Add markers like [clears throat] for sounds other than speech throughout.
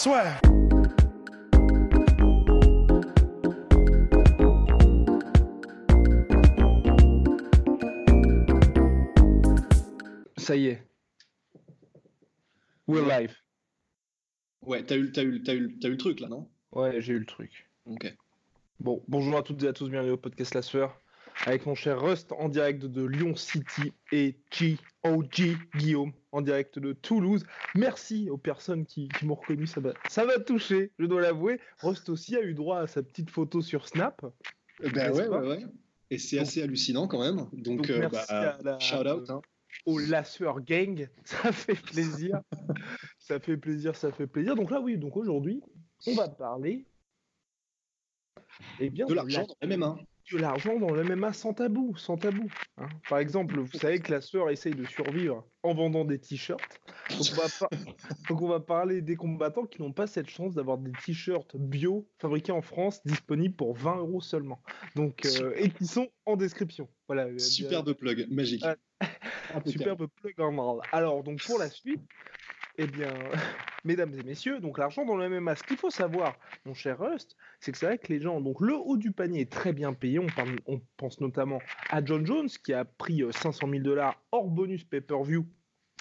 Swear. Ça y est. We're live. Ouais, t'as eu, t'as eu, t'as eu, t'as eu le truc là, non? Ouais, j'ai eu le truc. Ok. Bon, bonjour à toutes et à tous, bienvenue au podcast La Sueur. Avec mon cher Rust en direct de Lyon City et G.O.G. Guillaume en direct de Toulouse. Merci aux personnes qui, qui m'ont reconnu, ça va, ça va toucher, je dois l'avouer. Rust aussi a eu droit à sa petite photo sur Snap. Ben N'est-ce ouais, ouais, ouais. Et c'est assez hallucinant quand même. Donc, Donc, euh, merci bah, à la- shout out. Hein. au La Sueur Gang, [laughs] ça fait plaisir. ça fait plaisir, ça fait plaisir. Donc là, oui, donc aujourd'hui, on va parler eh bien, De la l'argent dans les MMA. De l'argent dans le MMA sans tabou, sans tabou. hein. Par exemple, vous savez que la sœur essaye de survivre en vendant des t-shirts. Donc, on va par- [laughs] donc on va parler des combattants qui n'ont pas cette chance d'avoir des t-shirts bio fabriqués en France, disponibles pour 20 euros seulement. Donc euh, et qui sont en description. Voilà. euh, Superbe plug, magique. [laughs] Ah. Superbe plug en mal. Alors, donc pour la suite, eh bien, [laughs] mesdames et messieurs, donc l'argent dans le MMA, ce qu'il faut savoir, mon cher Rust, c'est que c'est vrai que les gens, donc le haut du panier est très bien payé. On, on pense notamment à John Jones qui a pris euh, 500 000 dollars hors bonus pay-per-view.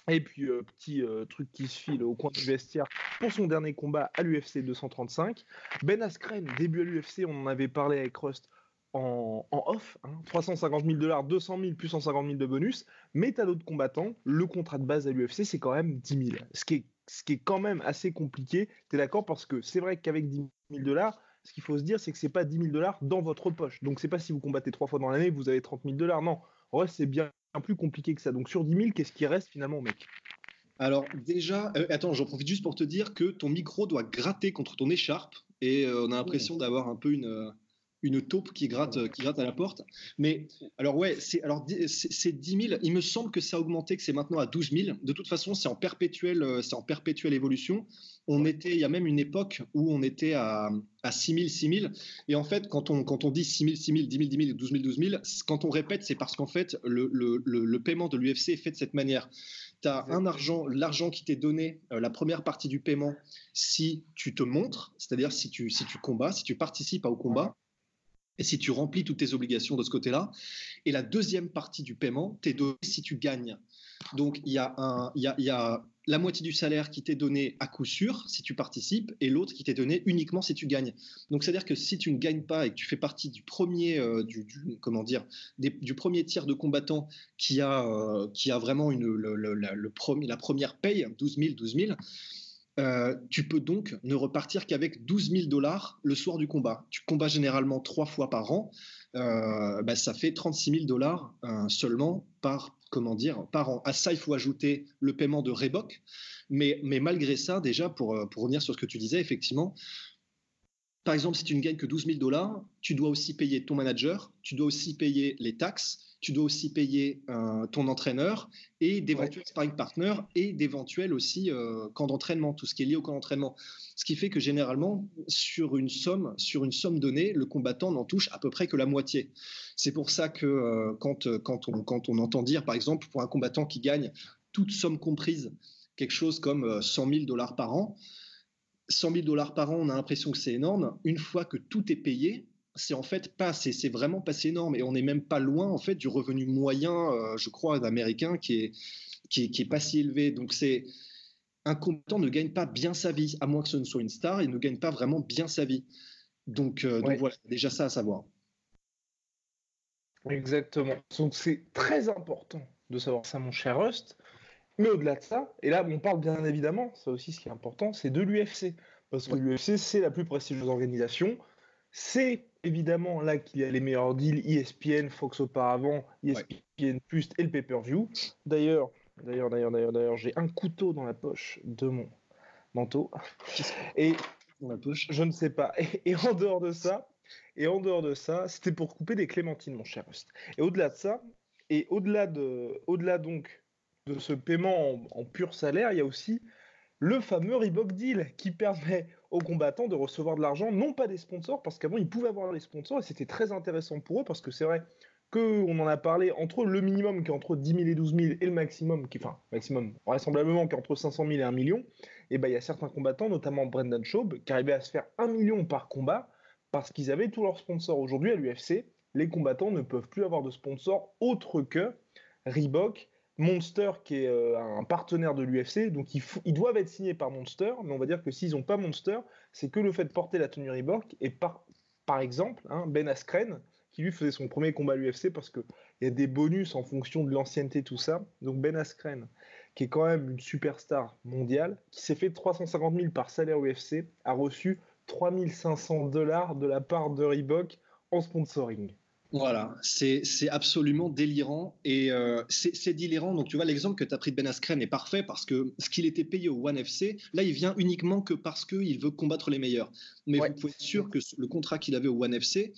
Et puis, euh, petit euh, truc qui se file au coin du vestiaire pour son dernier combat à l'UFC 235. Ben Askren, début à l'UFC, on en avait parlé avec Rust en, en off. hein, 350 000 dollars, 200 000 plus 150 000 de bonus. Mais t'as d'autres combattants, le contrat de base à l'UFC, c'est quand même 10 000. Ce qui est, ce qui est quand même assez compliqué. T'es d'accord Parce que c'est vrai qu'avec 10 000 dollars, ce qu'il faut se dire, c'est que c'est pas 10 000 dollars dans votre poche. Donc c'est pas si vous combattez trois fois dans l'année, vous avez 30 000 dollars. Non, en vrai, c'est bien plus compliqué que ça. Donc sur 10 000, qu'est-ce qui reste finalement, mec? Alors déjà, euh, attends, j'en profite juste pour te dire que ton micro doit gratter contre ton écharpe et euh, on a l'impression d'avoir un peu une, euh, une taupe qui gratte, qui gratte à la porte. Mais alors ouais, c'est alors c'est c'est 10 000. Il me semble que ça a augmenté, que c'est maintenant à 12 000. De toute façon, c'est en perpétuelle, euh, c'est en perpétuelle évolution. On était, il y a même une époque où on était à, à 6 000, 6 000. Et en fait, quand on, quand on dit 6 000, 6 000, 10 000, 10 000, 12 000, 12 000, c- quand on répète, c'est parce qu'en fait, le, le, le, le paiement de l'UFC est fait de cette manière. Tu as un argent, l'argent qui t'est donné, euh, la première partie du paiement, si tu te montres, c'est-à-dire si tu, si tu combats, si tu participes au combat, et si tu remplis toutes tes obligations de ce côté-là. Et la deuxième partie du paiement t'est donnée si tu gagnes. Donc, il y, a y, a, y a la moitié du salaire qui t'est donné à coup sûr si tu participes, et l'autre qui t'est donné uniquement si tu gagnes. Donc, c'est-à-dire que si tu ne gagnes pas et que tu fais partie du premier, euh, du, comment dire, du premier tiers de combattants qui a, euh, vraiment la première paye, 12 000, 12 000, euh, tu peux donc ne repartir qu'avec 12 000 dollars le soir du combat. Tu combats généralement trois fois par an, euh, bah, ça fait 36 000 dollars euh, seulement par, comment dire, par an. À ça, il faut ajouter le paiement de Reebok. Mais, malgré ça, déjà, pour, pour revenir sur ce que tu disais, effectivement, par exemple, si tu ne gagnes que 12 000 dollars, tu dois aussi payer ton manager, tu dois aussi payer les taxes, tu dois aussi payer euh, ton entraîneur et d'éventuels sparring partners et d'éventuels aussi euh, camps d'entraînement, tout ce qui est lié au camp d'entraînement. Ce qui fait que généralement, sur une somme, sur une somme donnée, le combattant n'en touche à peu près que la moitié. C'est pour ça que euh, quand, euh, quand, on, quand on entend dire, par exemple, pour un combattant qui gagne toute somme comprise, quelque chose comme euh, 100 000 dollars par an, 100 000 dollars par an, on a l'impression que c'est énorme. Une fois que tout est payé, c'est en fait pas, c'est c'est vraiment pas si énorme et on n'est même pas loin en fait du revenu moyen, euh, je crois, d'américain qui est, qui est qui est pas si élevé. Donc c'est un combattant ne gagne pas bien sa vie, à moins que ce ne soit une star, il ne gagne pas vraiment bien sa vie. Donc, euh, donc voilà, déjà ça à savoir. Exactement. Donc c'est très important de savoir ça, mon cher Rust. Mais au-delà de ça, et là on parle bien évidemment, ça aussi ce qui est important, c'est de l'UFC. Parce que l'UFC, c'est la plus prestigieuse organisation. C'est évidemment là qu'il y a les meilleurs deals, ESPN, Fox auparavant, ESPN Plus et le pay-per-view. D'ailleurs, D'ailleurs, d'ailleurs, d'ailleurs, d'ailleurs, j'ai un couteau dans la poche de mon manteau. Et dans la poche. Je ne sais pas. Et, en dehors de ça, et en dehors de ça, c'était pour couper des clémentines, mon cher Rust. Et au-delà de ça, et au-delà de, au-delà donc de ce paiement en, pur salaire, il y a aussi le fameux Reebok Deal qui permet aux combattants de recevoir de l'argent, non pas des sponsors, parce qu'avant ils pouvaient avoir les sponsors et c'était très intéressant pour eux parce que c'est vrai qu'on en a parlé entre le minimum qui est entre 10 000 et 12 000 et le maximum qui, enfin, maximum vraisemblablement qui est entre 500 000 et 1 million, et ben il y a certains combattants, notamment Brendan Schaub, qui arrivaient à se faire 1 million par combat parce qu'ils avaient tous leurs sponsors. Aujourd'hui à l'UFC, les combattants ne peuvent plus avoir de sponsors autres que Reebok, Monster qui est euh, un partenaire de l'UFC, donc ils, doivent être signés par Monster, mais on va dire que s'ils n'ont pas Monster, c'est que le fait de porter la tenue Reebok et par, par exemple hein, Ben Askren qui lui faisait son premier combat à l'UFC parce qu'il y a des bonus en fonction de l'ancienneté, tout ça. Donc Ben Askren, qui est quand même une superstar mondiale, qui s'est fait 350 000 par salaire UFC, a reçu 3500 dollars de la part de Reebok en sponsoring. Voilà, c'est absolument délirant et euh, c'est délirant. Donc tu vois, l'exemple que tu as pris de Ben Askren est parfait parce que ce qu'il était payé au One FC, là il vient uniquement que parce qu'il veut combattre les meilleurs. Mais vous pouvez être sûr que le contrat qu'il avait au One FC,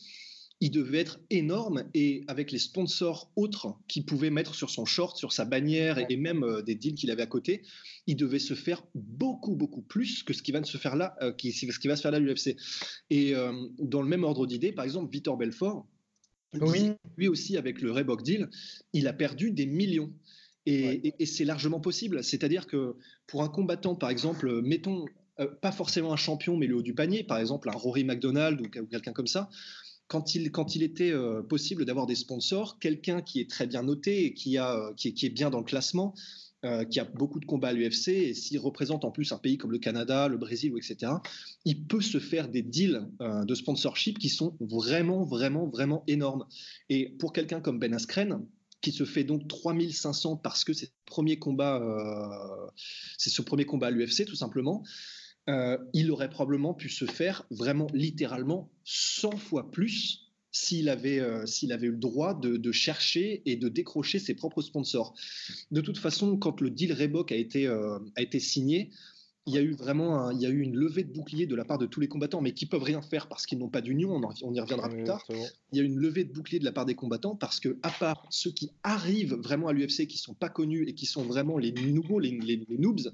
il devait être énorme et avec les sponsors autres qu'il pouvait mettre sur son short, sur sa bannière et, même euh, des deals qu'il avait à côté, il devait se faire beaucoup beaucoup plus que ce qui va se faire là, euh, qui, ce qui va se faire là à l'UFC. Et euh, dans le même ordre d'idée, par exemple, Vitor Belfort, lui, aussi avec le Reebok deal, il a perdu des millions. Et, c'est largement possible. C'est-à-dire que pour un combattant, par exemple, mettons pas forcément un champion, mais le haut du panier, par exemple un Rory McDonald ou quelqu'un comme ça, quand il, quand il était euh, possible d'avoir des sponsors, quelqu'un qui est très bien noté et qui, a, euh, qui, est, bien dans le classement, euh, qui a beaucoup de combats à l'UFC, et s'il représente en plus un pays comme le Canada, le Brésil, etc., il peut se faire des deals de sponsorship qui sont vraiment, vraiment, vraiment énormes. Et pour quelqu'un comme Ben Askren, qui se fait donc 3500 parce que c'est premier combat, c'est ce premier combat à l'UFC tout simplement. Euh, il aurait probablement pu se faire vraiment littéralement 100 fois plus s'il avait, euh, avait eu le droit de, chercher et de décrocher ses propres sponsors. De toute façon, quand le deal Reebok a été, euh, a été signé, il y a eu vraiment il y a eu une levée de bouclier de la part de tous les combattants, mais qui peuvent rien faire parce qu'ils n'ont pas d'union. On, y reviendra plus tard. Il y a eu une levée de bouclier de la part des combattants parce que, à part ceux qui arrivent vraiment à l'UFC, qui sont pas connus et qui sont vraiment les nouveaux, les, noobs,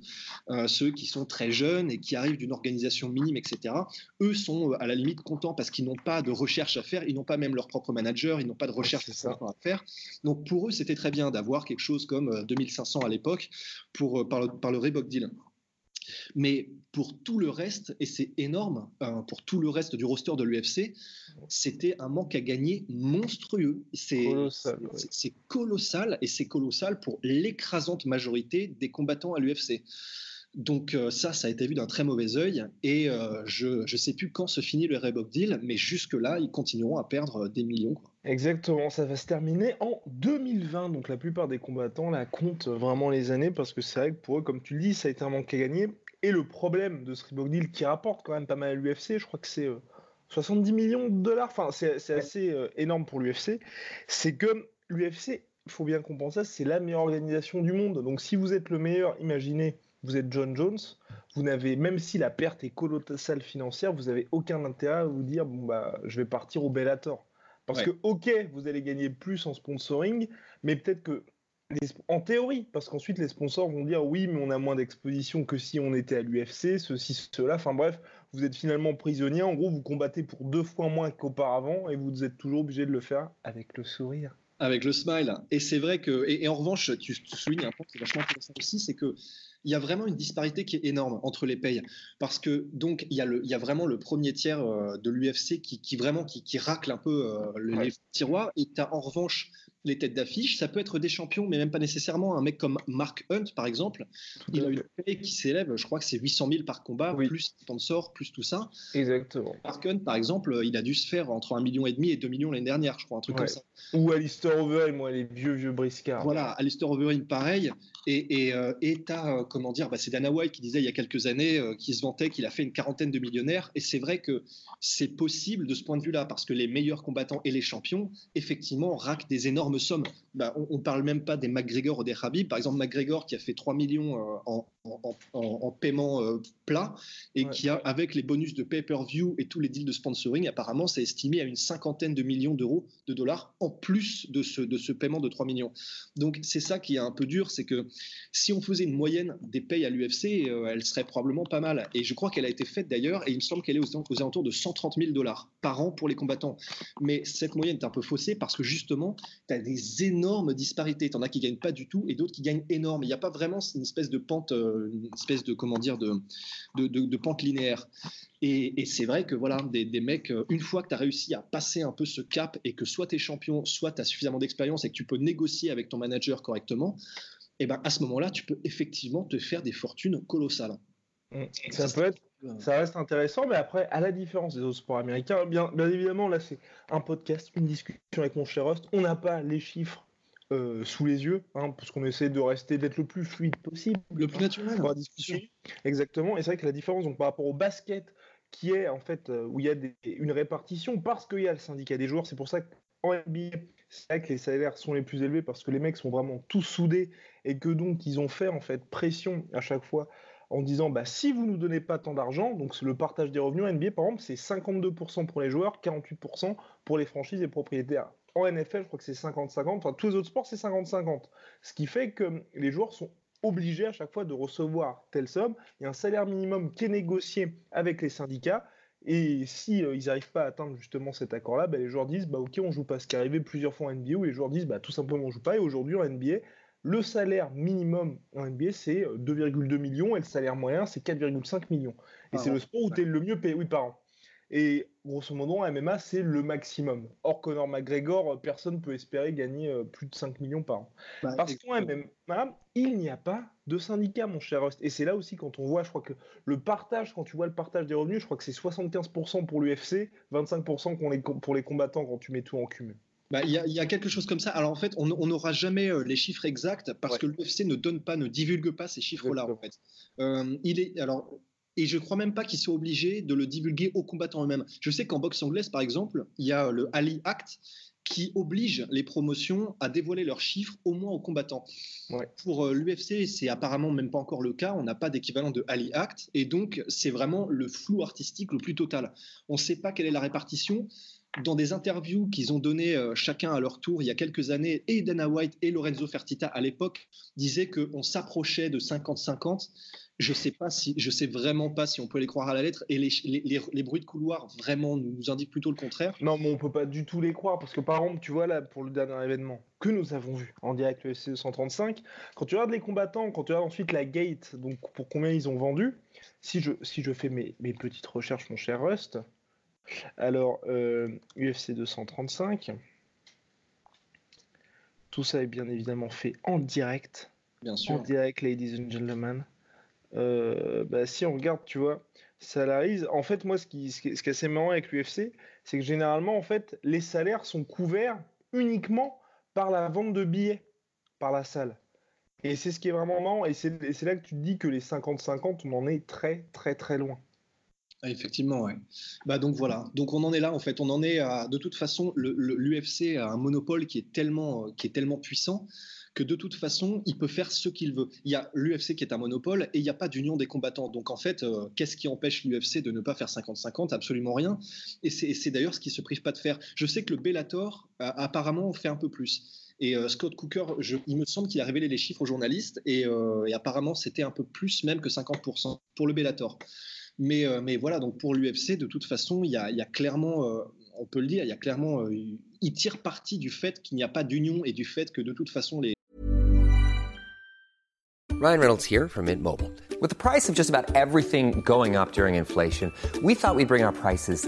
euh, ceux qui sont très jeunes et qui arrivent d'une organisation minime, etc. Eux sont euh, à la limite contents parce qu'ils n'ont pas de recherche à faire, ils n'ont pas même leur propre manager, ils n'ont pas de recherche à faire. Donc pour eux, c'était très bien d'avoir quelque chose comme 2500 euh, à l'époque pour par le, par le Reebok Deal. Mais pour tout le reste, et c'est énorme, hein, pour tout le reste du roster de l'UFC, c'était un manque à gagner monstrueux. C'est colossal, et c'est colossal pour l'écrasante majorité des combattants à l'UFC. Donc euh, ça, ça a été vu d'un très mauvais œil et euh, je ne sais plus quand se finit le Reebok Deal, mais jusque-là, ils continueront à perdre des millions. Exactement, ça va se terminer en 2020, donc la plupart des combattants la comptent vraiment les années parce que c'est vrai que pour eux, comme tu le dis, ça a été un manque à gagner. Et le problème de ce Reebok Deal qui rapporte quand même pas mal à l'UFC, je crois que c'est 70 euh, millions de dollars, enfin c'est assez énorme pour l'UFC, c'est que l'UFC, il faut bien comprendre ça, c'est la meilleure organisation du monde. Donc si vous êtes le meilleur, imaginez vous êtes John Jones, vous n'avez, même si la perte est colossale financière, vous n'avez aucun intérêt à vous dire, bon, bah, je vais partir au Bellator. Parce que, ok, vous allez gagner plus en sponsoring, mais peut-être que, en théorie, parce qu'ensuite les sponsors vont dire, oui, mais on a moins d'exposition que si on était à l'UFC, ceci, cela. Enfin bref, vous êtes finalement prisonnier. En gros, vous combattez pour deux fois moins qu'auparavant et vous êtes toujours obligé de le faire avec le sourire. Avec le smile. Et c'est vrai que, et, en revanche, tu, tu soulignes un point qui est vachement intéressant aussi, c'est que il y a vraiment une disparité qui est énorme entre les payes. Parce que, donc, il y a, le, il y a vraiment le premier tiers euh, de l'UFC qui, qui, vraiment qui, qui, racle un peu euh, les tiroirs. Et tu as en revanche les têtes d'affiche. Ça peut être des champions, mais même pas nécessairement. Un mec comme Mark Hunt, par exemple, il a une paye qui s'élève, je crois que c'est 800 000 par combat, plus sponsor, plus tout ça. Exactement. Mark Hunt, par exemple, il a dû se faire entre 1,5 million et demi et 2 millions l'année dernière, je crois, un truc comme ça. Ou Alistair Overeem, moi, les vieux, vieux briscards. Voilà, Alistair Overeem, pareil. Et euh, tu as, euh, comment dire, bah, c'est Dana White qui disait il y a quelques années, euh, qui se vantait qu'il a fait une quarantaine de millionnaires. Et c'est vrai que c'est possible de ce point de vue-là, parce que les meilleurs combattants et les champions, effectivement, raquent des énormes sommes. Bah, on, ne parle même pas des McGregor ou des Habib. Par exemple, McGregor qui a fait 3 millions euh, en, en, paiement euh, plat et qui a, avec les bonus de pay-per-view et tous les deals de sponsoring, apparemment, c'est estimé à une cinquantaine de millions d'euros de dollars en plus de ce, de ce paiement de 3 millions. Donc, c'est ça qui est un peu dur, c'est que si on faisait une moyenne des payes à l'UFC, euh, elle serait probablement pas mal. Et je crois qu'elle a été faite d'ailleurs, et il me semble qu'elle est aux, aux alentours de 130 000 dollars par an pour les combattants. Mais cette moyenne est un peu faussée parce que justement, tu as des énormes disparités. Tu en as qui gagnent pas du tout et d'autres qui gagnent énorme. Il n'y a pas vraiment une espèce de pente une espèce de comment dire de, de, pente linéaire. Et, c'est vrai que voilà, des, des mecs, euh, une fois que tu as réussi à passer un peu ce cap et que soit tu es champion, soit tu as suffisamment d'expérience et que tu peux négocier avec ton manager correctement, et eh ben à ce moment-là, tu peux effectivement te faire des fortunes colossales. Mmh. Ça, peut être, ça reste intéressant, mais après, à la différence des autres sports américains, bien, bien évidemment, là c'est un podcast, une discussion avec mon cher host. On n'a pas les chiffres euh, sous les yeux, hein, parce qu'on essaie de rester, d'être le plus fluide possible. Le plus naturel. Pour la discussion. Exactement. Et c'est vrai que la différence, donc, par rapport au basket, qui est en fait euh, où il y a une répartition, parce qu'il y a le syndicat des joueurs, c'est pour ça qu'en NBA, c'est vrai que les salaires sont les plus élevés, parce que les mecs sont vraiment tous soudés, et que donc ils ont fait en fait pression à chaque fois en disant bah, si vous nous donnez pas tant d'argent, donc le partage des revenus NBA par exemple, c'est 52% pour les joueurs, 48% pour les franchises et propriétaires en NFL, je crois que c'est 50-50. Enfin, tous les autres sports, c'est 50-50. Ce qui fait que les joueurs sont obligés à chaque fois de recevoir telle somme. Il y a un salaire minimum qui est négocié avec les syndicats. Et si euh, ils n'arrivent pas à atteindre justement cet accord-là, bah, les joueurs disent bah, ok on joue pas. Ce qui est arrivé plusieurs fois en NBA où les joueurs disent bah, tout simplement on joue pas. Et aujourd'hui en NBA, le salaire minimum en NBA c'est 2,2 euh, millions et le salaire moyen c'est 4,5 millions. Et c'est le sport où tu es le mieux payé oui par an. Et grosso modo, en MMA, c'est le maximum. Or, Conor McGregor, euh, personne ne peut espérer gagner euh, plus de 5 millions par an. Bah, Parce qu'en MMA, il n'y a pas de syndicat, mon cher Rust. Et c'est là aussi, quand on voit, je crois que le partage, quand tu vois le partage des revenus, je crois que c'est 75% pour l'UFC, 25% pour les combattants quand tu mets tout en cumul. Bah, il y, a quelque chose comme ça. Alors en fait, on n'aura jamais euh, les chiffres exacts parce que l'UFC ne donne pas, ne divulgue pas ces chiffres-là. En fait, il est alors et je crois même pas qu'ils soient obligés de le divulguer aux combattants eux-mêmes. Je sais qu'en boxe anglaise, par exemple, il y a le Ali Act qui oblige les promotions à dévoiler leurs chiffres au moins aux combattants. Pour euh, l'UFC, c'est apparemment même pas encore le cas. On n'a pas d'équivalent de Ali Act, et donc c'est vraiment le flou artistique le plus total. On ne sait pas quelle est la répartition. Dans des interviews qu'ils ont données euh, chacun à leur tour il y a quelques années, et Dana White et Lorenzo Fertitta à l'époque disaient qu'on s'approchait de 50-50 je sais pas si, je sais vraiment pas si on peut les croire à la lettre. Et les, les, les, bruits de couloir vraiment nous indiquent plutôt le contraire. Non, mais on peut pas du tout les croire parce que par exemple, tu vois là pour le dernier événement que nous avons vu en direct le FC 235, quand tu regardes les combattants, quand tu regardes ensuite la gate, donc pour combien ils ont vendu, si je si je fais mes, mes petites recherches, mon cher Rust, alors UFC euh, 235, tout ça est bien évidemment fait en direct. Bien sûr. En direct, ladies and gentlemen. Euh, bah, si on regarde, tu vois, salarise. En fait, moi, ce qui, ce qui, est assez marrant avec l'UFC, c'est que généralement, en fait, les salaires sont couverts uniquement par la vente de billets par la salle. Et c'est ce qui est vraiment marrant. Et c'est là que tu te dis que les 50-50, on en est très, très, très loin. Ah, effectivement, ouais. Bah donc voilà. Donc on en est là en fait. On en est à. De toute façon, l'UFC a un monopole qui est tellement, qui est tellement puissant que de toute façon, il peut faire ce qu'il veut. Il y a l'UFC qui est un monopole et il n'y a pas d'union des combattants. Donc en fait, euh, qu'est-ce qui empêche l'UFC de ne pas faire 50-50 Absolument rien. Et c'est d'ailleurs ce qui se prive pas de faire. Je sais que le Bellator apparemment fait un peu plus. Et euh, Scott Cooker, il me semble qu'il a révélé les chiffres aux journalistes et, euh, apparemment c'était un peu plus même que 50% pour le Bellator. Mais, mais voilà, donc pour l'UFC, de toute façon, il y a, clairement, on peut le dire, il y a clairement, il tire parti du fait qu'il n'y a pas d'union et du fait que de toute façon les, Ryan Reynolds here from Mint Mobile. With the price of just about everything going up during inflation, we thought we'd bring our prices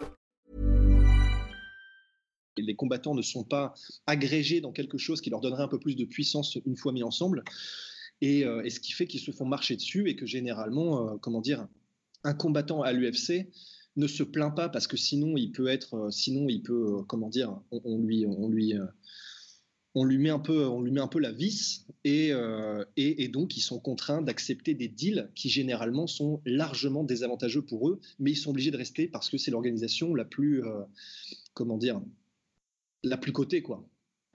les combattants ne sont pas agrégés dans quelque chose qui leur donnerait un peu plus de puissance une fois mis ensemble. et, et, ce qui fait qu'ils se font marcher dessus et que généralement, comment dire, un combattant à l'UFC ne se plaint pas parce que sinon il peut être, sinon il peut, comment dire, on, lui, on lui, on lui met un peu, on lui met un peu la vis et, et, et donc ils sont contraints d'accepter des deals qui généralement sont largement désavantageux pour eux, mais ils sont obligés de rester parce que c'est l'organisation la plus, comment dire, la plus cotée quoi.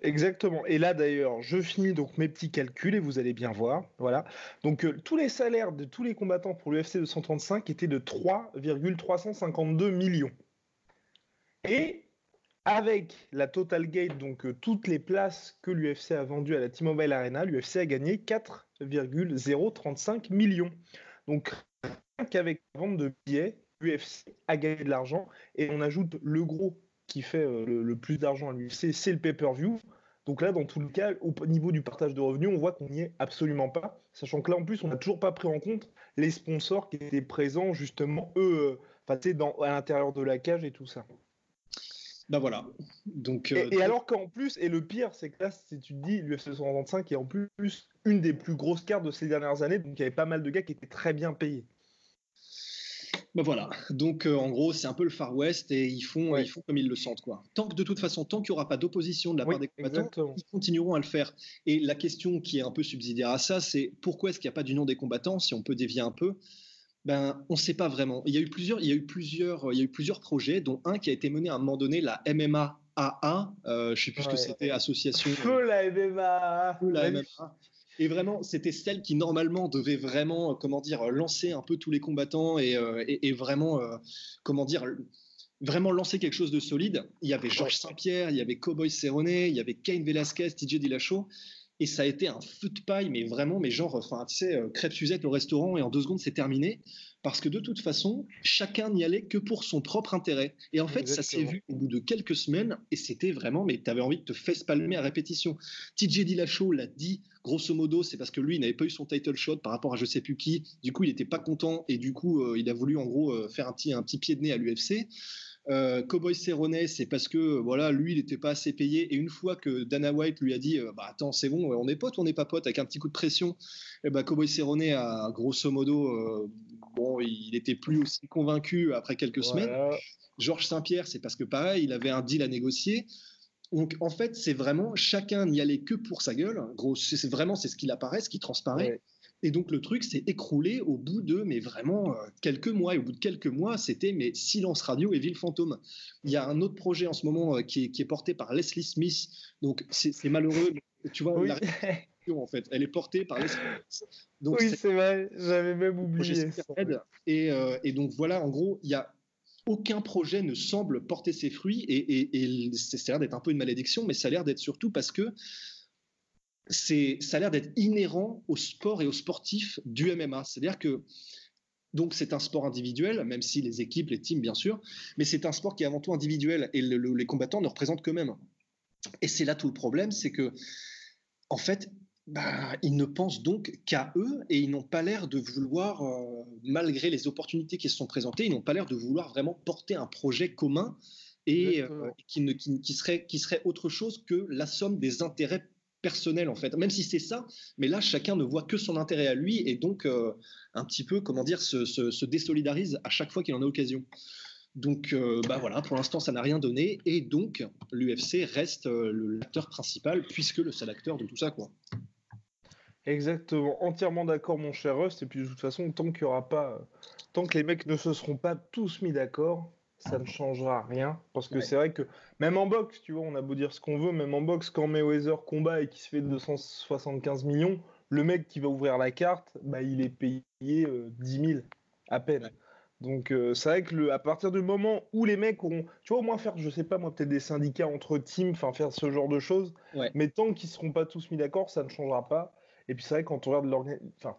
Exactement. Et là d'ailleurs, je finis donc mes petits calculs et vous allez bien voir. Voilà. Donc euh, tous les salaires de tous les combattants pour l'UFC 235 étaient de 3,352 millions. Et avec la Total Gate, donc euh, toutes les places que l'UFC a vendues à la T-Mobile Arena, l'UFC a gagné 4,035 millions. Donc qu'avec la vente de billets, l'UFC a gagné de l'argent et on ajoute le gros qui fait euh, le, plus d'argent à l'UFC, c'est le pay-per-view. Donc là, dans tout le cas, au niveau du partage de revenus, on voit qu'on n'y est absolument pas. Sachant que là, en plus, on n'a toujours pas pris en compte les sponsors qui étaient présents, justement, eux, euh, dans, à l'intérieur de la cage et tout ça. Ben voilà. Donc, euh, et, alors qu'en plus, et le pire, c'est que là, si tu te dis, l'UFC 235 est en plus une des plus grosses cartes de ces dernières années, donc il y avait pas mal de gars qui étaient très bien payés. Ben voilà, donc euh, en gros c'est un peu le Far West et ils font, ils font comme ils le sentent quoi. Tant que de toute façon, tant qu'il n'y aura pas d'opposition de la part des combattants, ils continueront à le faire. Et la question qui est un peu subsidiaire à ça, c'est pourquoi est-ce qu'il n'y a pas d'union des combattants si on peut dévier un peu? Ben, on ne sait pas vraiment. Il y a eu plusieurs, il y a eu plusieurs, il y a eu plusieurs projets, dont un qui a été mené à un moment donné, la MMA AA, euh, je sais plus ce que c'était, association. Feu la MMA. Feu la MMA. Et vraiment, c'était celle qui normalement devait vraiment, euh, comment dire, lancer un peu tous les combattants et, euh, vraiment, euh, comment dire, vraiment lancer quelque chose de solide. Il y avait Georges Saint-Pierre, il y avait Cowboy Cerrone, il y avait Kane Velasquez, TJ Dillashaw. Et ça a été un feu de paille, mais vraiment, mais genre, enfin, tu sais, crêpe Suzette au restaurant et en deux secondes, c'est terminé parce que de toute façon, chacun n'y allait que pour son propre intérêt. Et en fait, ça s'est vu au bout de quelques semaines, et c'était vraiment, mais tu avais envie de te faire palmer à répétition. TJ Dillashaw l'a dit, grosso modo, c'est parce que lui, il n'avait pas eu son title shot par rapport à je sais plus qui. Du coup, il n'était pas content, et du coup, euh, il a voulu en gros euh, faire un petit, un petit pied de nez à l'UFC. Euh, Cowboy Cerrone, c'est parce que voilà, lui, il n'était pas assez payé. Et une fois que Dana White lui a dit, euh, bah attends, c'est bon, on est potes, on n'est pas potes, avec un petit coup de pression, et eh bah, Cowboy Cerrone a grosso modo, euh, bon, il n'était plus aussi convaincu après quelques semaines. Georges Saint-Pierre, c'est parce que pareil, il avait un deal à négocier. Donc en fait, c'est vraiment chacun n'y allait que pour sa gueule. Gros, c'est vraiment c'est ce qu'il apparaît, ce qui transparaît. Et donc le truc s'est écroulé au bout de, mais vraiment, euh, quelques mois. Et au bout de quelques mois, c'était mais silence radio et ville fantôme. Il y a un autre projet en ce moment euh, qui, est, porté par Leslie Smith. Donc c'est malheureux. Tu vois, la en fait, elle est portée par Leslie Smith. Donc, oui, c'est vrai, j'avais même oublié. Et, euh, et donc voilà, en gros, il y a aucun projet ne semble porter ses fruits et, et, et ça a l'air d'être un peu une malédiction, mais ça a l'air d'être surtout parce que c'est, ça a l'air d'être inhérent au sport et aux sportifs du MMA. C'est-à-dire que donc c'est un sport individuel, même si les équipes, les teams bien sûr, mais c'est un sport qui est avant tout individuel et les combattants ne représentent qu'eux-mêmes. Et c'est là tout le problème, c'est que en fait, bah, ils ne pensent donc qu'à eux et ils n'ont pas l'air de vouloir, euh, malgré les opportunités qui se sont présentées, ils n'ont pas l'air de vouloir vraiment porter un projet commun et euh, qui, ne, qui, serait, qui serait autre chose que la somme des intérêts personnel en fait, même si c'est ça, mais là chacun ne voit que son intérêt à lui et donc euh, un petit peu, comment dire, se, désolidarise à chaque fois qu'il en a l'occasion. Donc euh, bah voilà, pour l'instant ça n'a rien donné et donc l'UFC reste euh, l'acteur principal puisque le seul acteur de tout ça quoi. Exactement, entièrement d'accord mon cher Rust et puis de toute façon tant qu'il y aura pas, tant que les mecs ne se seront pas tous mis d'accord, ça ne changera rien. Parce que c'est vrai que même en boxe, tu vois, on a beau dire ce qu'on veut, même en boxe, quand Mayweather combat et qui se fait 275 millions, le mec qui va ouvrir la carte, bah, il est payé 10 euh, 000 à peine. Donc euh, c'est vrai que le, à partir du moment où les mecs auront, tu vois, au moins faire, je sais pas moi, peut-être des syndicats entre teams, enfin faire ce genre de choses, mais tant qu'ils seront pas tous mis d'accord, ça ne changera pas. Et puis c'est vrai quand on regarde l'organisation, enfin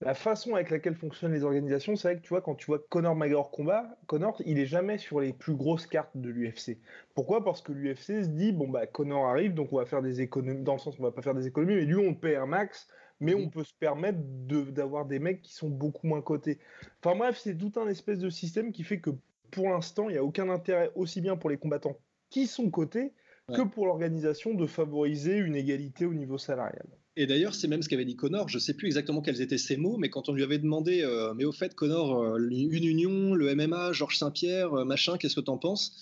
la façon avec laquelle fonctionnent les organisations, c'est vrai que tu vois, quand tu vois Conor McGregor combat, Conor, il est jamais sur les plus grosses cartes de l'UFC. Pourquoi? Parce que l'UFC se dit, bon, bah, Conor arrive, donc on va faire des économies, dans le sens, on va pas faire des économies, mais lui, on paie un max, mais on peut se permettre d'avoir des mecs qui sont beaucoup moins cotés. Enfin bref, c'est tout un espèce de système qui fait que pour l'instant, il n'y a aucun intérêt, aussi bien pour les combattants qui sont cotés, que pour l'organisation de favoriser une égalité au niveau salarial. Et d'ailleurs, c'est même ce qu'avait dit Connor. Je sais plus exactement quels étaient ses mots, mais quand on lui avait demandé, euh, mais au fait, Connor, euh, une union, le MMA, Georges Saint-Pierre, euh, machin, qu'est-ce que t'en penses?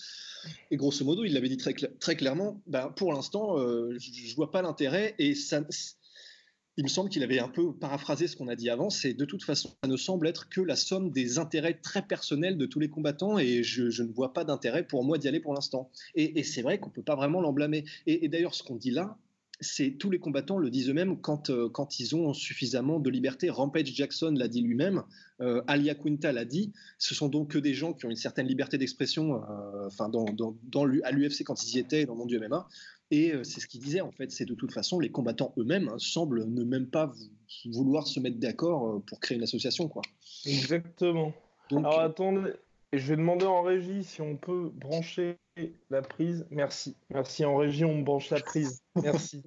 Et grosso modo, il l'avait dit très, très clairement. Ben, pour l'instant, je, ne vois pas l'intérêt et ça il me semble qu'il avait un peu paraphrasé ce qu'on a dit avant, c'est de toute façon, ça ne semble être que la somme des intérêts très personnels de tous les combattants et je, ne vois pas d'intérêt pour moi d'y aller pour l'instant. Et, c'est vrai qu'on ne peut pas vraiment l'en blâmer. Et, d'ailleurs, ce qu'on dit là, c'est tous les combattants le disent eux-mêmes quand, euh, quand ils ont suffisamment de liberté. Rampage Jackson l'a dit lui-même, euh, Alia Quinta l'a dit. Ce sont donc que des gens qui ont une certaine liberté d'expression euh, dans, dans, dans à l'UFC quand ils y étaient, dans le monde du MMA. Et c'est ce qu'il disait, en fait, c'est de toute façon, les combattants eux-mêmes hein, semblent ne même pas vouloir se mettre d'accord pour créer une association. Quoi. Exactement. Alors attendez, je vais demander en régie si on peut brancher la prise. Merci. Merci en régie, on me branche la prise. Merci.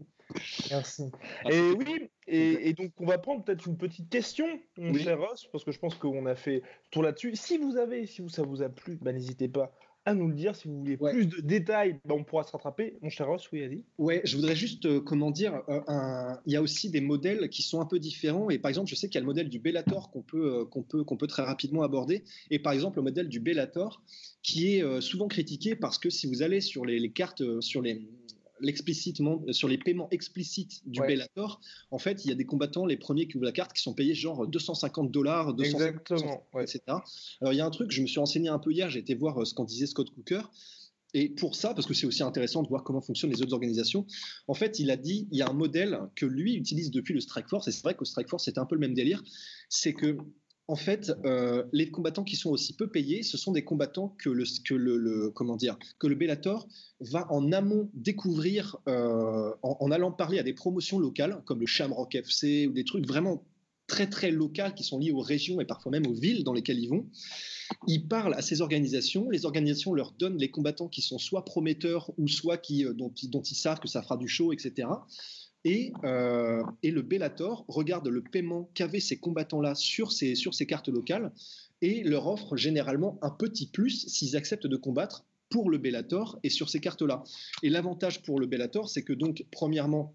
Merci. Et oui, et, donc on va prendre peut-être une petite question, mon cher Ross, parce que je pense qu'on a fait tour là-dessus. Si vous avez, si ça vous a plu, bah, n'hésitez pas à nous le dire. Si vous voulez plus de détails, ben, on pourra se rattraper. Mon cher Ross, oui, dit. Ouais, je voudrais juste, euh, comment dire, euh, il y a aussi des modèles qui sont un peu différents. Et par exemple, je sais qu'il y a le modèle du Bellator qu'on peut, euh, qu'on peut, qu'on peut très rapidement aborder. Et par exemple, le modèle du Bellator qui est souvent critiqué parce que si vous allez sur les cartes, sur les, l'explicitement euh, sur les paiements explicites du Bellator, en fait, il y a des combattants, les premiers qui ouvrent la carte, qui sont payés genre 250 dollars, Exactement, etc. Alors il y a un truc, je me suis renseigné un peu hier, j'ai été voir euh, ce qu'en disait Scott Cooker. Et pour ça, parce que c'est aussi intéressant de voir comment fonctionnent les autres organisations, en fait, il a dit, il y a un modèle que lui utilise depuis le Strike Force, et c'est vrai qu'au Strike Force, c'était un peu le même délire, c'est que en fait, euh, les combattants qui sont aussi peu payés, ce sont des combattants que le, que le, comment dire, que le Bellator va en amont découvrir euh, en, allant parler à des promotions locales comme le Shamrock FC ou des trucs vraiment très très locaux qui sont liés aux régions et parfois même aux villes dans lesquelles ils vont. Ils parlent à ces organisations, les organisations leur donnent les combattants qui sont soit prometteurs ou soit qui, euh, dont, dont ils savent que ça fera du show, etc. Euh, et, le Bellator regarde le paiement qu'avaient ces combattants-là sur ces, sur cartes locales et leur offre généralement un petit plus s'ils acceptent de combattre pour le Bellator et sur ces cartes-là. Et l'avantage pour le Bellator, c'est que donc, premièrement,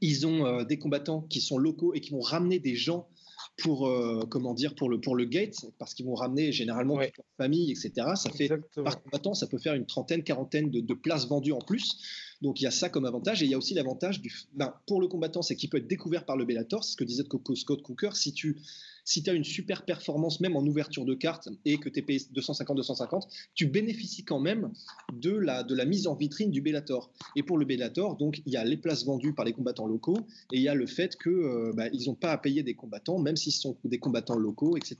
ils ont euh, des combattants qui sont locaux et qui vont ramener des gens pour euh, comment dire pour le pour le gate parce qu'ils vont ramener généralement toute leur famille etc ça fait par combattant ça peut faire une trentaine quarantaine de, de places vendues en plus. Donc il y a ça comme avantage et il y a aussi l'avantage du ben, pour le combattant c'est qu'il peut être découvert par le Bellator, ce que disait Scott Cooker. Si tu si tu as une super performance même en ouverture de carte et que tu es payé 250-250, tu bénéficies quand même de la, de la mise en vitrine du Bellator. Et pour le Bellator, donc il y a les places vendues par les combattants locaux et il y a le fait qu'ils euh, bah, n'ont pas à payer des combattants, même s'ils sont des combattants locaux, etc.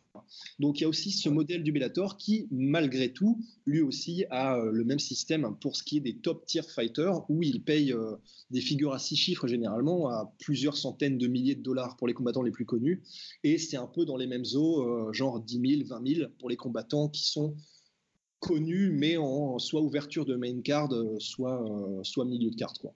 Donc il y a aussi ce modèle du Bellator qui, malgré tout, lui aussi a euh, le même système pour ce qui est des top tier fighters où il paye euh, des figures à six chiffres généralement à plusieurs centaines de milliers de dollars pour les combattants les plus connus. Et c'est un peu dans les mêmes eaux, euh, genre 10 000, 20 000 pour les combattants qui sont connus, mais en soit ouverture de main card, euh, soit, euh, soit milieu de carte. Quoi.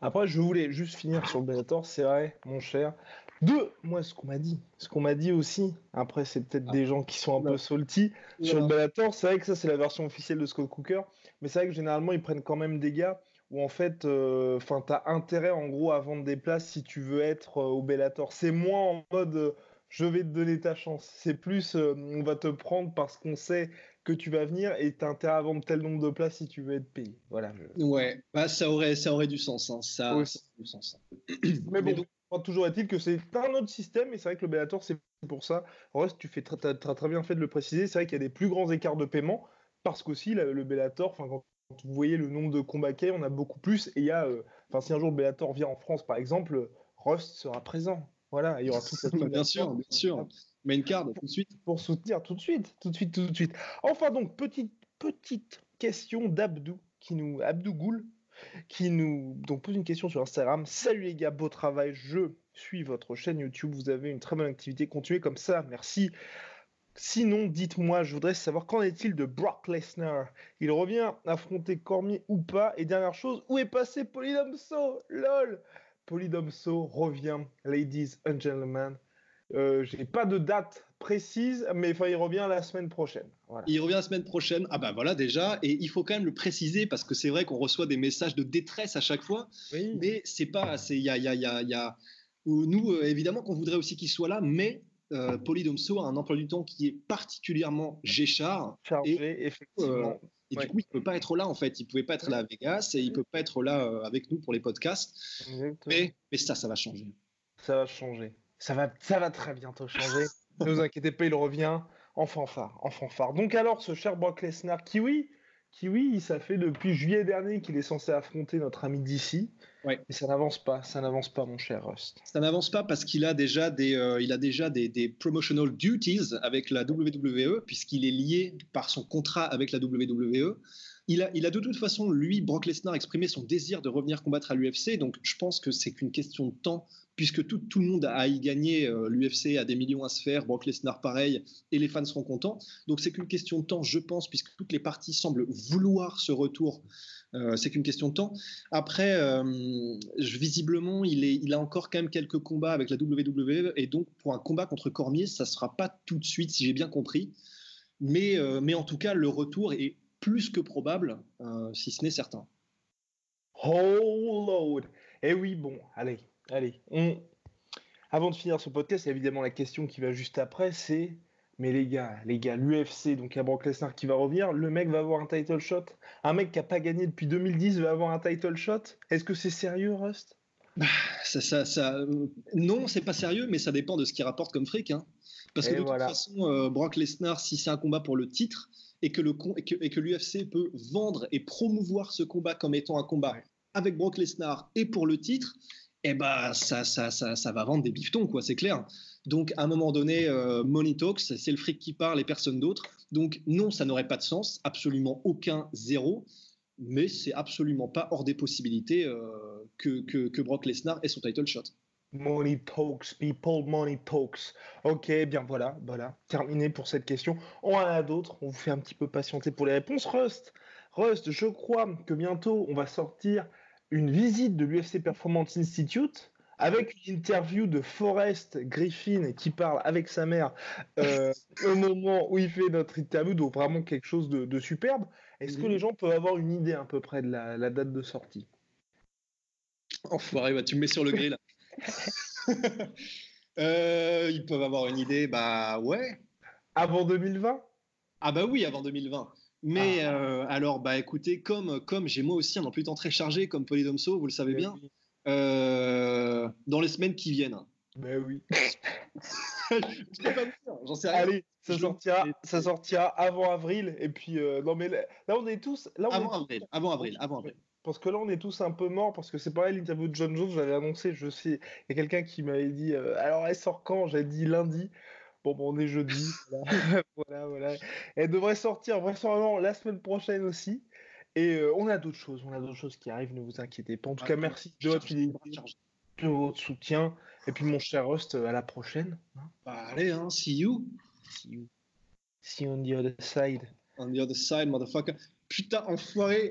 Après, je voulais juste finir sur le Bellator, c'est vrai, mon cher. Deux, moi, ce qu'on m'a dit, ce qu'on m'a dit aussi, après, c'est peut-être ah. des gens qui sont un peu salty sur le Bellator. C'est vrai que ça, c'est la version officielle de Scott Cooker, mais c'est vrai que généralement, ils prennent quand même des gars où en fait, enfin, tu as intérêt en gros à vendre des places si tu veux être au Bellator. C'est moins en mode je vais te donner ta chance. C'est plus, euh, on va te prendre parce qu'on sait que tu vas venir et tu as intérêt à vendre tel nombre de places si tu veux être payé. Voilà. Ouais, bah, ça, aurait, ça aurait du sens. Hein. Ça, aurait du sens. [clears throat] Mais bon, toujours est-il que c'est un autre système et c'est vrai que le Bellator, c'est pour ça. Rust, tu fais très, très, très, bien fait de le préciser. C'est vrai qu'il y a des plus grands écarts de paiement parce qu'aussi, le Bellator, quand vous voyez le nombre de combats qu'il y a, on a beaucoup plus. Et il y a, euh, enfin, si un jour le Bellator vient en France, par exemple, Rust sera présent. Voilà, il y aura [laughs] toute cette Bien sûr, bien sûr. Main card tout de suite. Pour soutenir tout de suite, tout de suite, tout de suite. Enfin donc, petite, petite question d'Abdou, qui nous, Abdou Goul, qui nous donc pose une question sur Instagram. Salut les gars, beau travail, je suis votre chaîne YouTube, vous avez une très bonne activité, continuez comme ça, merci. Sinon, dites-moi, je voudrais savoir qu'en est-il de Brock Lesnar? Il revient affronter Cormier ou pas? Et dernière chose, où est passé Polydomso LOL Polydomso revient, ladies and gentlemen. Euh, j'ai pas de date précise, mais enfin, il revient la semaine prochaine. Il revient la semaine prochaine. Ah bah voilà déjà, et il faut quand même le préciser parce que c'est vrai qu'on reçoit des messages de détresse à chaque fois, mais c'est pas, il y a, y a, y a, y a nous euh, évidemment qu'on voudrait aussi qu'il soit là, mais euh, Polydomso a un emploi du temps qui est particulièrement géchard. Chargé, et, effectivement. Et du coup, il ne peut pas être là en fait. Il ne pouvait pas être là à Vegas et il ne peut pas être là euh, avec nous pour les podcasts. Mais, mais, ça, ça va changer. Ça va changer. Ça va, ça va très bientôt changer. ne vous inquiétez pas, il revient en fanfare, en fanfare. Donc alors, ce cher Brock Lesnar, qui oui, qui oui, ça fait depuis juillet dernier qu'il est censé affronter notre ami d'ici. Ouais. Mais ça n'avance pas, ça n'avance pas, mon cher Rust. Ça n'avance pas parce qu'il a déjà des, euh, il a déjà des, des, promotional duties avec la WWE puisqu'il est lié par son contrat avec la WWE. Il a, il a de toute façon, lui, Brock Lesnar, exprimé son désir de revenir combattre à l'UFC. Donc, je pense que c'est qu'une question de temps puisque tout, tout, le monde a y gagné, euh, l'UFC a des millions à se faire, Brock Lesnar pareil, et les fans seront contents. Donc c'est qu'une question de temps, je pense, puisque toutes les parties semblent vouloir ce retour. Euh, c'est qu'une question de temps. Après, euh, visiblement, il, est, il a encore quand même quelques combats avec la WWE, et donc pour un combat contre Cormier, ça ne sera pas tout de suite, si j'ai bien compris. Mais, mais en tout cas, le retour est plus que probable, si ce n'est certain. Oh Lord Eh oui, bon, allez, Allez, avant de finir ce podcast, évidemment la question qui va juste après, c'est mais les gars, les gars, l'UFC, donc il y a Brock Lesnar qui va revenir, le mec va avoir un title shot? Un mec qui n'a pas gagné depuis 2010 va avoir un title shot? Est-ce que c'est sérieux, Rust? Bah, ça, ça, ça, Non, c'est pas sérieux, mais ça dépend de ce qu'il rapporte comme fric. Hein. Parce que de toute façon, euh, Brock Lesnar, si c'est un combat pour le titre et que l'UFC peut vendre et promouvoir ce combat comme étant un combat avec Brock Lesnar et pour le titre, eh ben, ça, ça, ça, ça va vendre des bifetons, quoi, c'est clair. Donc, à un moment donné, euh, Money Talks, c'est le fric qui parle et personne d'autre. Donc, non, ça n'aurait pas de sens, absolument aucun, zéro. Mais c'est absolument pas hors des possibilités euh, que, que, que, Brock Lesnar ait son title shot. Money talks, people, money talks. Ok, bien voilà, voilà, terminé pour cette question. On en a d'autres, on vous fait un petit peu patienter pour les réponses. Rust, Rust, je crois que bientôt on va sortir une visite de l'UFC Performance Institute avec une interview de Forrest Griffin qui parle avec sa mère euh, [laughs] au moment où il fait notre interview, donc vraiment quelque chose de, superbe. Est-ce que les gens peuvent avoir une idée à peu près de la, date de sortie? Enfoiré, bah, tu me mets sur le grill. [laughs] euh, ils peuvent avoir une idée, bah ouais. Avant 2020 Ah bah oui, avant 2020. Mais ah. euh, alors, bah écoutez, comme, comme j'ai moi aussi un emploi du temps très chargé, comme Polydomso, vous le savez bien, euh, dans les semaines qui viennent. Ben oui. [laughs] je peux pas vous dire, j'en sais rien. Allez, ça sortira, ça sortira avant avril. Et puis, euh, non mais là, on est tous. Là, avant, avril, avant avril, avant avril. Parce que là, on est tous un peu morts, parce que c'est pareil, l'interview de John Jones, j'avais annoncé, je sais, il y a quelqu'un qui m'avait dit, alors elle sort quand? J'ai dit lundi. Bon, bon, on est jeudi. [laughs] voilà, voilà. Elle devrait sortir vraisemblablement la semaine prochaine aussi. Et euh, on a d'autres choses, on a d'autres choses qui arrivent, ne vous inquiétez pas. En tout cas, merci de votre fidélité, de votre soutien. Et puis, mon cher Rust, à la prochaine. Hein. Bah, allez, hein, see you. See you. See you on the other side. On the other side, motherfucker. Putain, enfoiré.